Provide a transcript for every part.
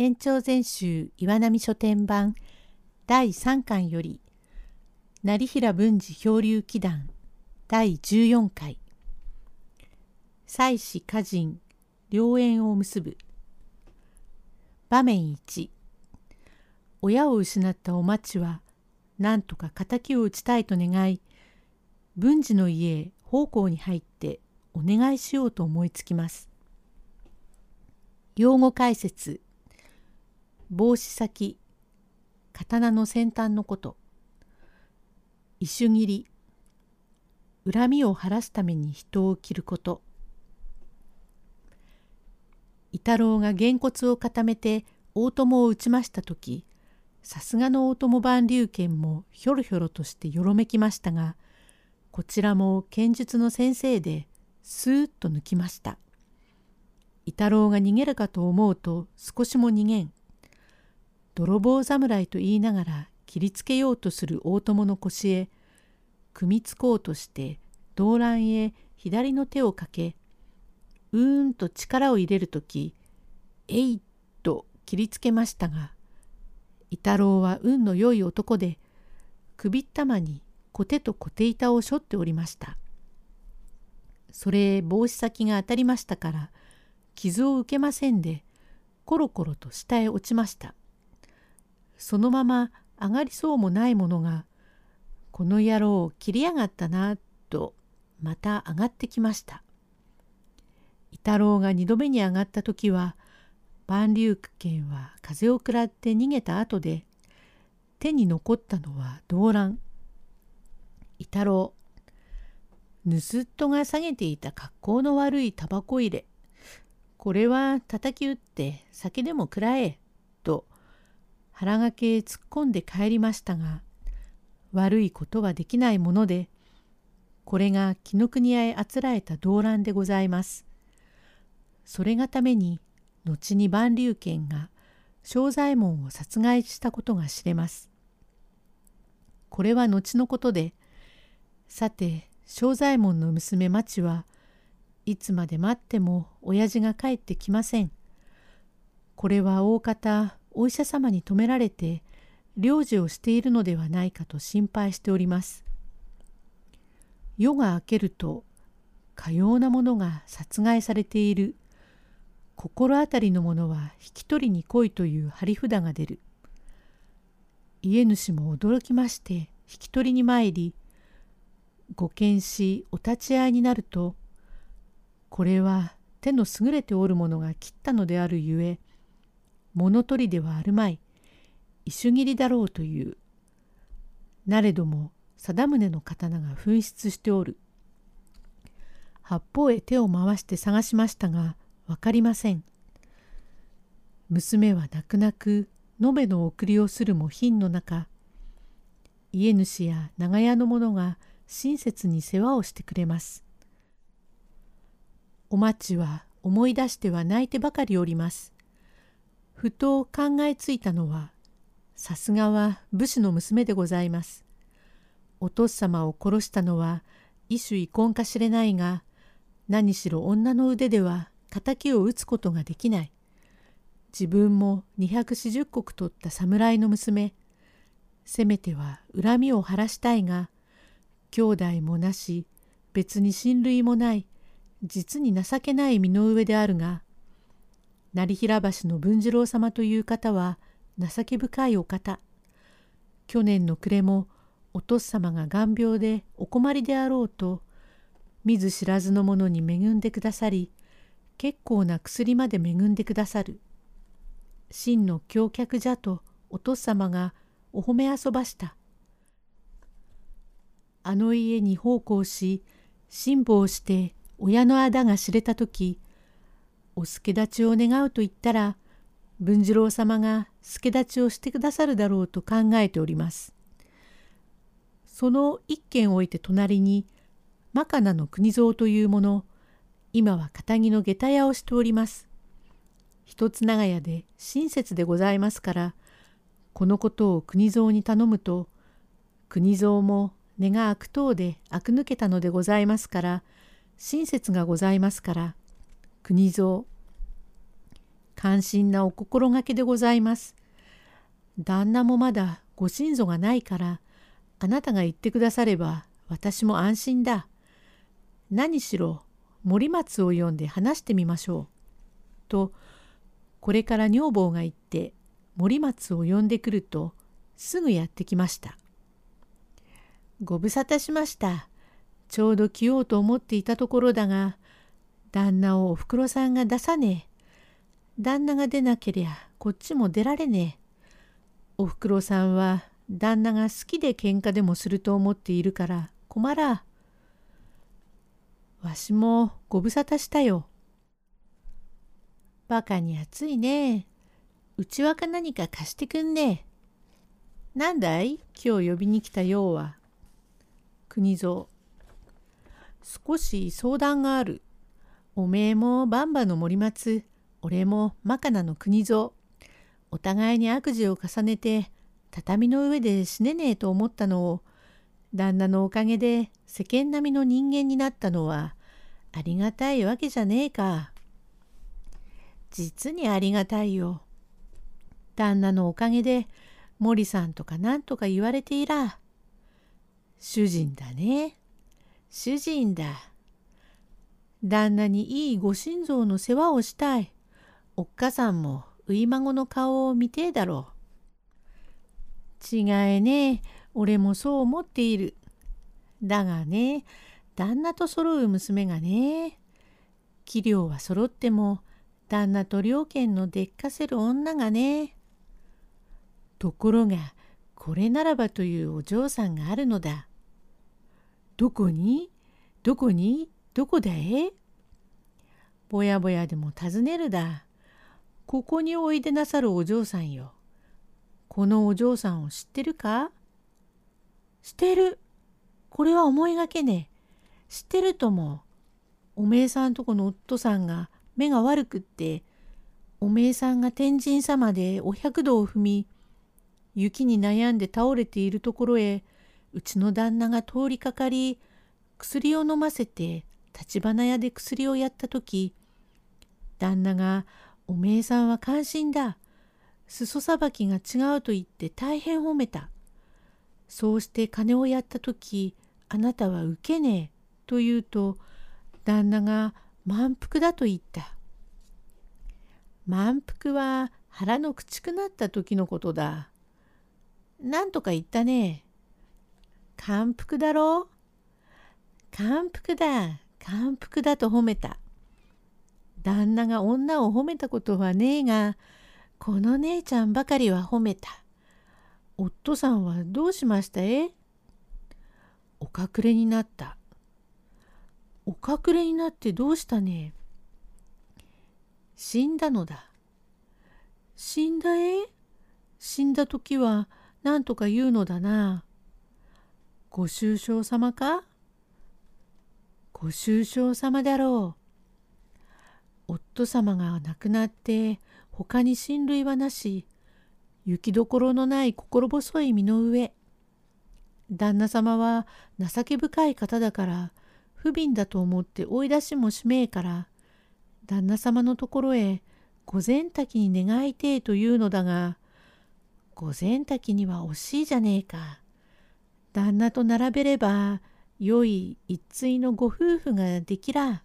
延長全集岩波書店版第3巻より成平文治漂流祈願第14回。妻子歌人良縁を結ぶ。場面1親を失ったお町は何とか敵を討ちたいと願い文治の家へ奉公に入ってお願いしようと思いつきます。用語解説。帽子先刀の先端のこと石切り恨みを晴らすために人を切ること伊太郎がげんこつを固めて大友を打ちました時さすがの大友万竜拳もひょろひょろとしてよろめきましたがこちらも剣術の先生でスーッと抜きました。伊太郎が逃げるかと思うと少しも逃げん。泥棒侍と言いながら切りつけようとする大友の腰へ組みつこうとして動乱へ左の手をかけうーんと力を入れる時えいっと切りつけましたが伊太郎は運の良い男で首ったまにコテとコテ板を背負っておりました。それ帽子先が当たりましたから傷を受けませんでコロコロと下へ落ちました。そのまま上がりそうもないものがこの野郎切りやがったなとまた上がってきました。伊太郎が二度目に上がった時は万竜拳は風を食らって逃げた後で手に残ったのは動乱。伊太郎盗っ人が下げていた格好の悪いタバコ入れ。これは叩き打って酒でも食らえ。腹がけへ突っ込んで帰りましたが、悪いことはできないもので、これが紀ノ国屋へあつらえた動乱でございます。それがために、後に万竜剣が正左衛門を殺害したことが知れます。これは後のことで、さて正左衛門の娘町はいつまで待っても親父が帰ってきません。これは大方お医者様に止められて領事をしているのではないかと心配しております。夜が明けるとかようなものが殺害されている心当たりのものは引き取りに来いという張り札が出る。家主も驚きまして引き取りに参りご見しお立ち会いになるとこれは手の優れておる者が切ったのであるゆえ物取りではあるまい。石切りだろうという。なれども貞宗の刀が紛失しておる。八方へ手を回して探しましたが分かりません。娘は泣く泣く延べの送りをするも品の中。家主や長屋の者が親切に世話をしてくれます。お町は思い出しては泣いてばかりおります。ふと考えついたのは、さすがは武士の娘でございます。お父様を殺したのは異種遺恨かしれないが、何しろ女の腕では敵を討つことができない。自分も240石取った侍の娘。せめては恨みを晴らしたいが、兄弟もなし別に親類もない実に情けない身の上であるが成平橋の文次郎様という方は情け深いお方。去年の暮れもお父様が眼病でお困りであろうと見ず知らずの者に恵んでくださり結構な薬まで恵んでくださる。真の橋脚じゃとお父様がお褒め遊ばした。あの家に奉公し辛抱して親のあだが知れた時お助立ちを願うと言ったら文次郎様が助立ちをしてくださるだろうと考えております。その一軒を置いて隣にマカナの国蔵というもの今は堅気の下駄屋をしております。一つ長屋で親切でございますからこのことを国蔵に頼むと国蔵も根が悪党で悪抜けたのでございますから親切がございますから国蔵関心なお心がけでございます。旦那もまだご親族がないから、あなたが言ってくだされば私も安心だ。何しろ森松を呼んで話してみましょう。と、これから女房が言って森松を呼んでくるとすぐやってきました。ご無沙汰しました。ちょうど来ようと思っていたところだが、旦那をおふくろさんが出さねえ。旦那が出なけりゃこっちも出られねえ。おふくろさんは旦那が好きで喧嘩でもすると思っているから困ら。わしもご無沙汰したよ。バカに暑いね。うちわか何か貸してくんね。なんだい？今日呼びに来たようは。国蔵。少し相談がある。おめえもバンバの森松、俺もマカナの国蔵。お互いに悪事を重ねて畳の上で死ねねえと思ったのを旦那のおかげで世間並みの人間になったのはありがたいわけじゃねえか。実にありがたいよ。旦那のおかげで森さんとか何とか言われていら。主人だね。主人だ。旦那にいいご心臓の世話をしたい。おっかさんも初孫の顔を見てえだろう。違えねえ。俺もそう思っている。だがね、旦那と揃う娘がね、器量は揃っても旦那と両家のでっかせる女がね。ところが、これならばというお嬢さんがあるのだ。どこに？どこに？どこだえ？ぼやぼやでも尋ねるだ。ここにおいでなさるお嬢さんよ。このお嬢さんを知ってるか？知ってる。これは思いがけねえ。知ってるとも。おめえさんとこの夫さんが目が悪くって、おめえさんが天神様でお百度を踏み、雪に悩んで倒れているところへ、うちの旦那が通りかかり、薬を飲ませて立花屋で薬をやった時、旦那がおめえさんは感心だ。裾さばきが違うと言って大変褒めた。そうして金をやった時、あなたは受けねえと言うと、旦那が満腹だと言った。満腹は腹のくちくなった時のことだ。なんとか言ったね。感服だろう？感服だ、感服だと褒めた。旦那が女を褒めたことはねえが、この姉ちゃんばかりは褒めた。夫さんはどうしました？えお隠れになった。お隠れになってどうしたね？死んだのだ。死んだえ？死んだ時は何とか言うのだな。ご愁傷様か？ご愁傷様だろう。夫様が亡くなって他に親類はなし、行きどころのない心細い身の上、旦那様は情け深い方だから不憫だと思って追い出しもしめえから旦那様のところへ御前滝に願いてえというのだが御前滝には惜しいじゃねえか。旦那と並べれば良い一対のご夫婦ができら。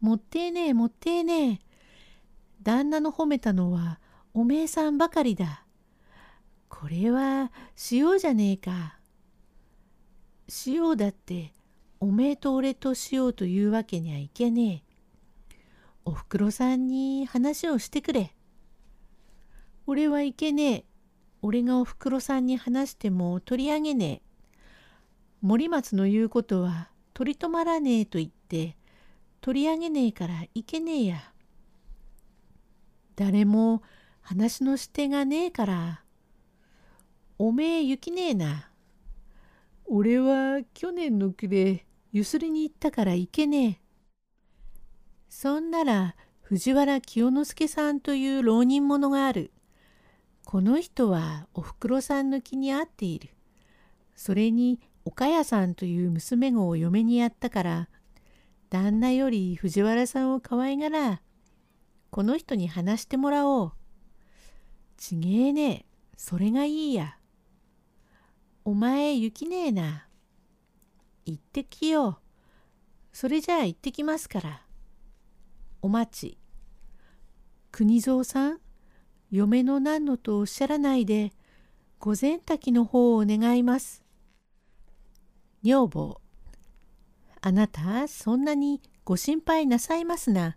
もってえねえもってえねえ。旦那の褒めたのはおめえさんばかりだ。これは塩じゃねえか。塩だっておめえと俺としようというわけにはいけねえ。おふくろさんに話をしてくれ。俺はいけねえ。俺がおふくろさんに話しても取り上げねえ。森松の言うことは取り留まらねえと言って取り上げねえからいけねえや。誰も話のし手がねえから。おめえ行きねえな。俺は去年の暮れゆすりに行ったからいけねえ。そんなら藤原清之助さんという浪人者がある。この人はおふくろさんの気に合っている。それに岡谷さんという娘子を嫁にやったから旦那より藤原さんを可愛がらこの人に話してもらおう。ちげえねえ、それがいいや。お前行きねえな。行ってきよう。それじゃあ行ってきますから。お待ち。国蔵さん、嫁の何のとおっしゃらないで、御前滝の方を願います。女房。あなた、そんなにご心配なさいますな。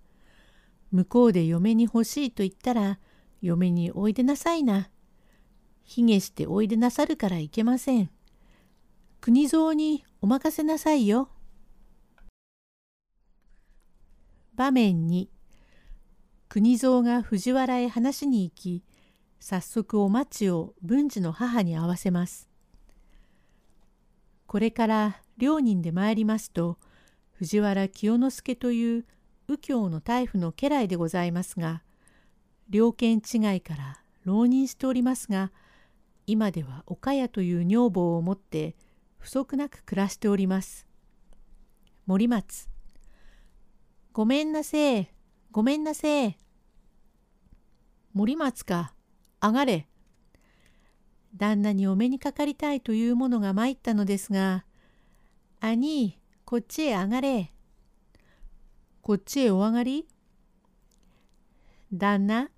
向こうで嫁に欲しいと言ったら、嫁においでなさいな。卑下しておいでなさるからいけません。国蔵にお任せなさいよ。場面に国蔵が藤原へ話しに行き早速お待ちを文治の母に会わせます。これから両人で参りますと藤原清之助という右京の大夫の家来でございますが両県違いから浪人しておりますが今では岡谷という女房を持って不足なく暮らしております。森松ごめんなせえ、ごめんなせえ。森松か、上がれ。旦那にお目にかかりたいというものが参ったのですが、兄、こっちへ上がれ。こっちへお上がり旦那、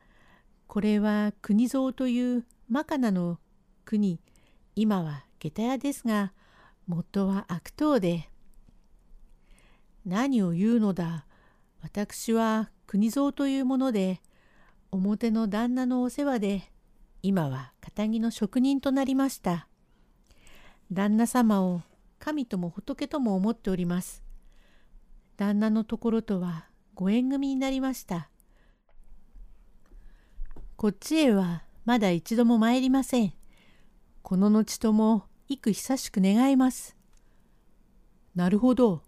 これは国蔵というマカナの国、今は下駄屋ですが、元は悪党で。何を言うのだ。私は国蔵というもので表の旦那のお世話で今は堅気の職人となりました。旦那様を神とも仏とも思っております。旦那のところとはご縁組になりました。こっちへはまだ一度も参りません。この後とも幾久しく願います。なるほど。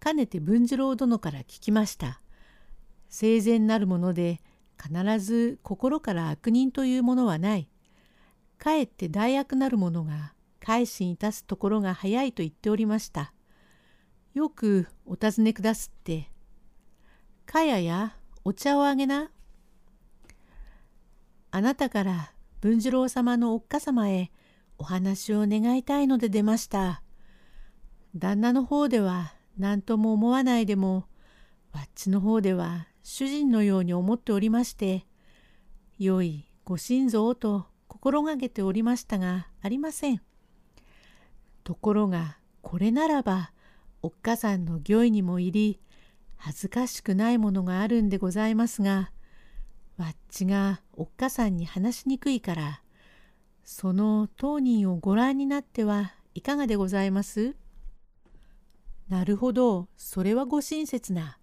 かねて文次郎殿から聞きました。生前なるもので必ず心から悪人というものはない。かえって大悪なるものが改心いたすところが早いと言っておりました。よくお尋ねくだすって。かややお茶をあげな。あなたから文次郎様のおっかさまへお話を願いたいので出ました。旦那の方では何とも思わないでもわっちの方では主人のように思っておりまして良いご心臓と心がけておりましたがありません。ところがこれならばおっかさんの御意にも入り恥ずかしくないものがあるんでございますがわっちがおっかさんに話しにくいからその当人をご覧になってはいかがでございます？なるほど、それはご親切な。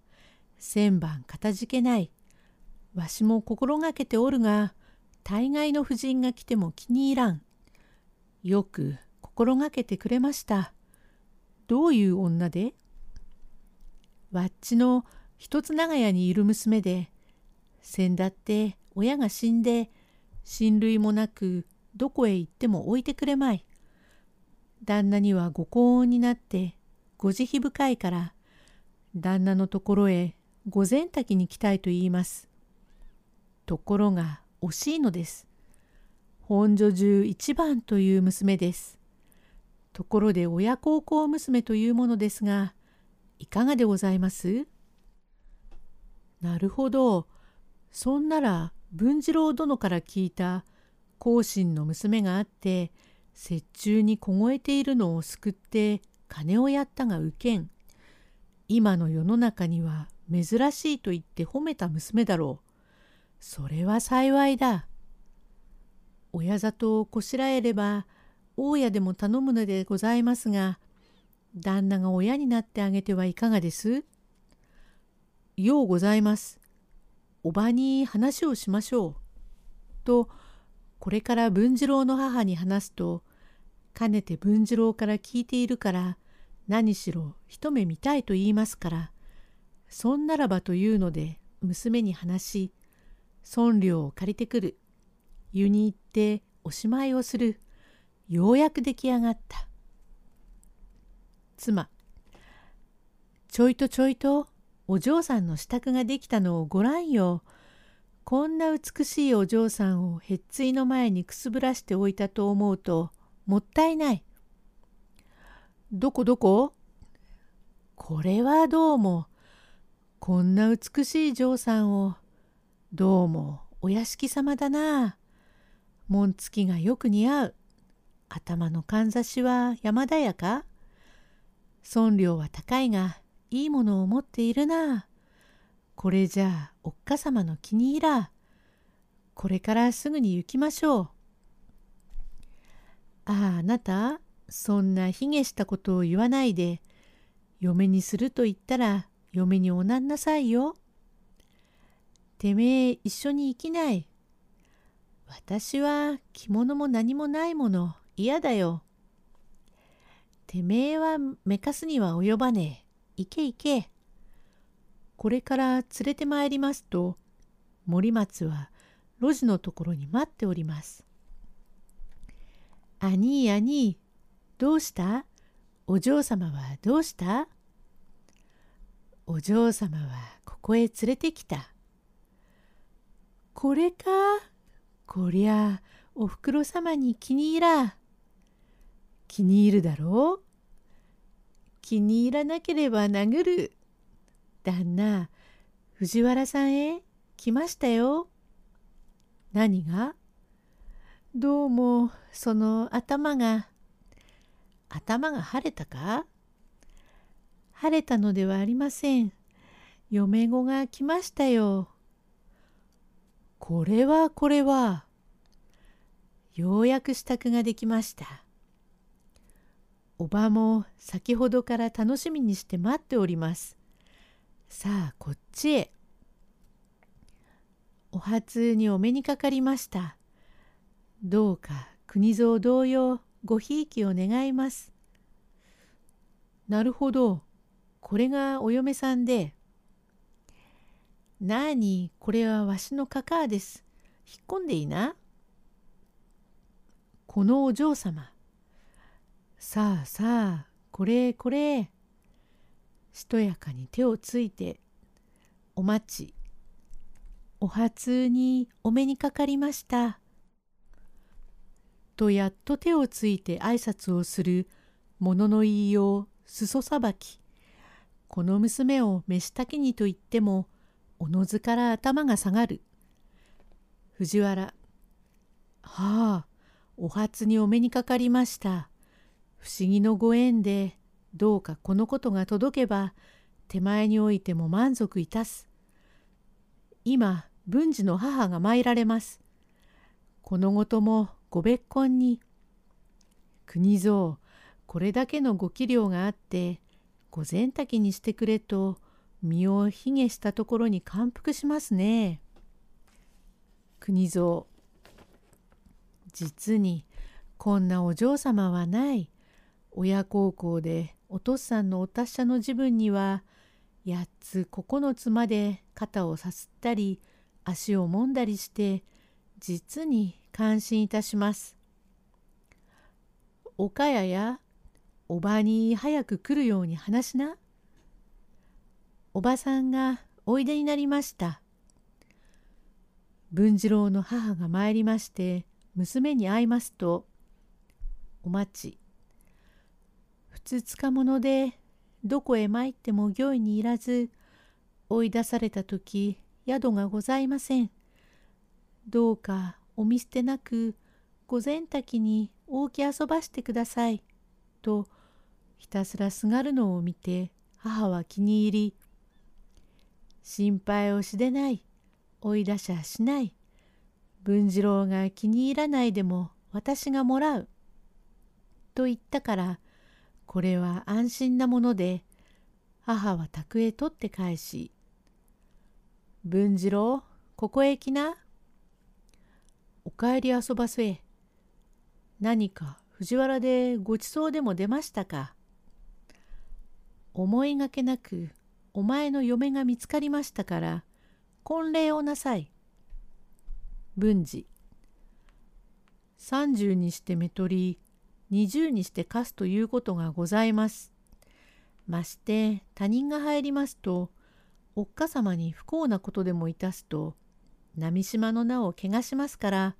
千番かたじけない。わしも心がけておるが、大概の婦人が来ても気に入らん。よく心がけてくれました。どういう女で？わっちの一つ長屋にいる娘で、先だって親が死んで、親類もなくどこへ行っても置いてくれまい。旦那にはご高温になってご慈悲深いから旦那のところへ御前滝に来たいと言います。ところが惜しいのです。本所中一番という娘です。ところで親孝行娘というものですが、いかがでございます？なるほど。そんなら文次郎殿から聞いた後進の娘があって折衷に凍えているのを救って金をやったが受けん。今の世の中には珍しいと言って褒めた娘だろう。それは幸いだ。親里をこしらえれば大家でも頼むのでございますが旦那が親になってあげてはいかがです？ようございます。おばに話をしましょう。とこれから文次郎の母に話すとかねて文次郎から聞いているから何しろ一目見たいと言いますから、そんならばというので娘に話し、孫料を借りてくる。湯に行っておしまいをする。ようやく出来上がった。妻。ちょいとちょいとお嬢さんの支度ができたのをご覧よ。こんな美しいお嬢さんをへっついの前にくすぶらしておいたと思うともったいない。どこどこ？これはどうもこんな美しい嬢さんをどうもお屋敷様だな。紋付きがよく似合う。頭のかんざしは山田屋か？尊量は高いがいいものを持っているな。これじゃあおっかさまの気に入ら。これからすぐに行きましょう。あああなたそんな卑下したことを言わないで嫁にすると言ったら嫁におなんなさいよ。てめえ一緒に生きない。私は着物も何もないもの嫌だよ。てめえはめかすには及ばねえ。行け行け。これから連れてまいりますと、森松は路地のところに待っております。兄兄、どうした？お嬢様はどうした？お嬢様はここへ連れてきた。これか？こりゃおふくろ様に気に入ら。気に入るだろう？気に入らなければ殴る。旦那、藤原さんへ？来ましたよ。何が？どうもその頭が。頭が晴れたか？晴れたのではありません。嫁子が来ましたよ。これはこれは。ようやく支度ができました。おばも先ほどから楽しみにして待っております。さあこっちへ。お初にお目にかかりました。どうか国蔵同様ごひいきを願います。なるほど。これがお嫁さんで。なあに、これはわしのカカアです。引っ込んでいいな。このお嬢様。さあさあ、これこれ。しとやかに手をついて、お待ち。お初にお目にかかりました。とやっと手をついて挨拶をする物のの言いよう裾さばき。この娘を召したきにと言ってもおのずから頭が下がる。藤原。はあ、お初にお目にかかりました。不思議のご縁でどうかこのことが届けば手前においても満足いたす。今文治の母が参られます。このごともご別婚に。国蔵これだけのご器量があって御前炊きにしてくれと身を卑下したところに感服しますね。国蔵実にこんなお嬢様はない。親孝行でお父さんのお達者の自分には8つ9つまで肩をさすったり足をもんだりして実に感心いたします。岡谷やおばに早く来るように話しな。おばさんがおいでになりました。文次郎の母が参りまして娘に会いますと「お待ちつつかものでどこへ参っても御意にいらず追い出された時宿がございません。どうかお見捨てなく御前滝に大き遊ばしてください」とひたすらすがるのを見て母は気に入り「心配をしでない追い出しゃしない。文次郎が気に入らないでも私がもらう」と言ったからこれは安心なもので母は宅へ取って返し「文次郎ここへ来な」「お帰り遊ばせ」「何か藤原でごちそうでも出ましたか」思いがけなくお前の嫁が見つかりましたから婚礼をなさい。文治30にして目取り20にして貸すということがございます。まして他人が入りますとおっかさまに不幸なことでもいたすと波島の名を汚しますから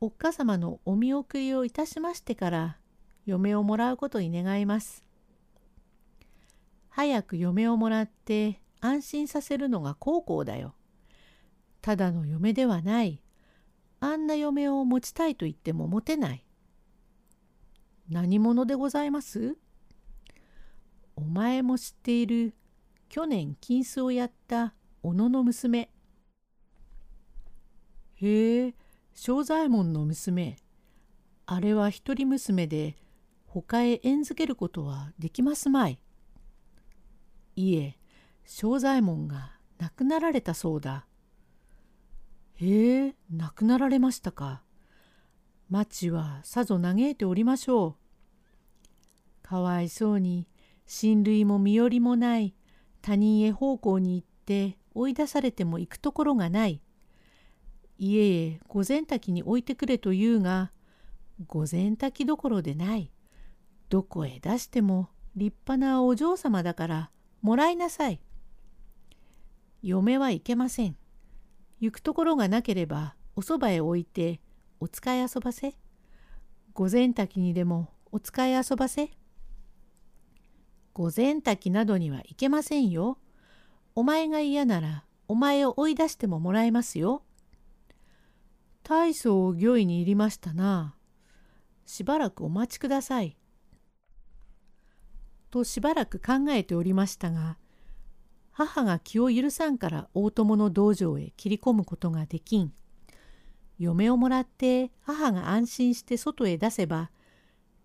おっかさまのお見送りをいたしましてから嫁をもらうことに願います。早く嫁をもらって安心させるのが孝行だよ。ただの嫁ではない。あんな嫁を持ちたいと言っても持てない。何者でございます？お前も知っている去年金子をやった小野の娘。へえ、正左衛門の娘。あれは一人娘で他へ縁づけることはできますまい。いえ、正左衛門が亡くなられたそうだ。へえ、亡くなられましたか。町はさぞ嘆いておりましょう。かわいそうに親類も身寄りもない他人へ奉公に行って追い出されても行くところがない。家へ御前滝に置いてくれと言うが御前滝どころでない。どこへ出しても立派なお嬢様だからもらいなさい。嫁はいけません。行くところがなければおそばへ置いてお使い遊ばせ？御前滝にでもお使い遊ばせ？御前滝などには行けませんよ。お前が嫌ならお前を追い出してももらえますよ。大層御意に入りましたな。しばらくお待ちください。としばらく考えておりましたが、母が気を許さんから大友の道場へ切り込むことができん。嫁をもらって母が安心して外へ出せば、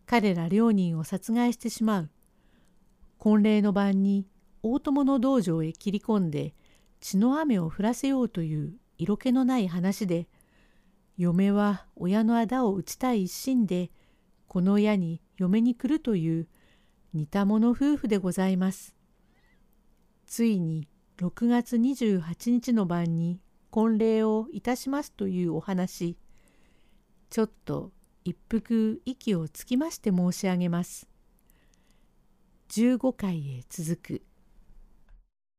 彼ら両人を殺害してしまう。婚礼の晩に大友の道場へ切り込んで血の雨を降らせようという色気のない話で嫁は親の仇を討ちたい一心でこの親に嫁に来るという似た者夫婦でございます。ついに6月28日の晩に婚礼をいたしますというお話ちょっと一服息をつきまして申し上げます。15回へ続く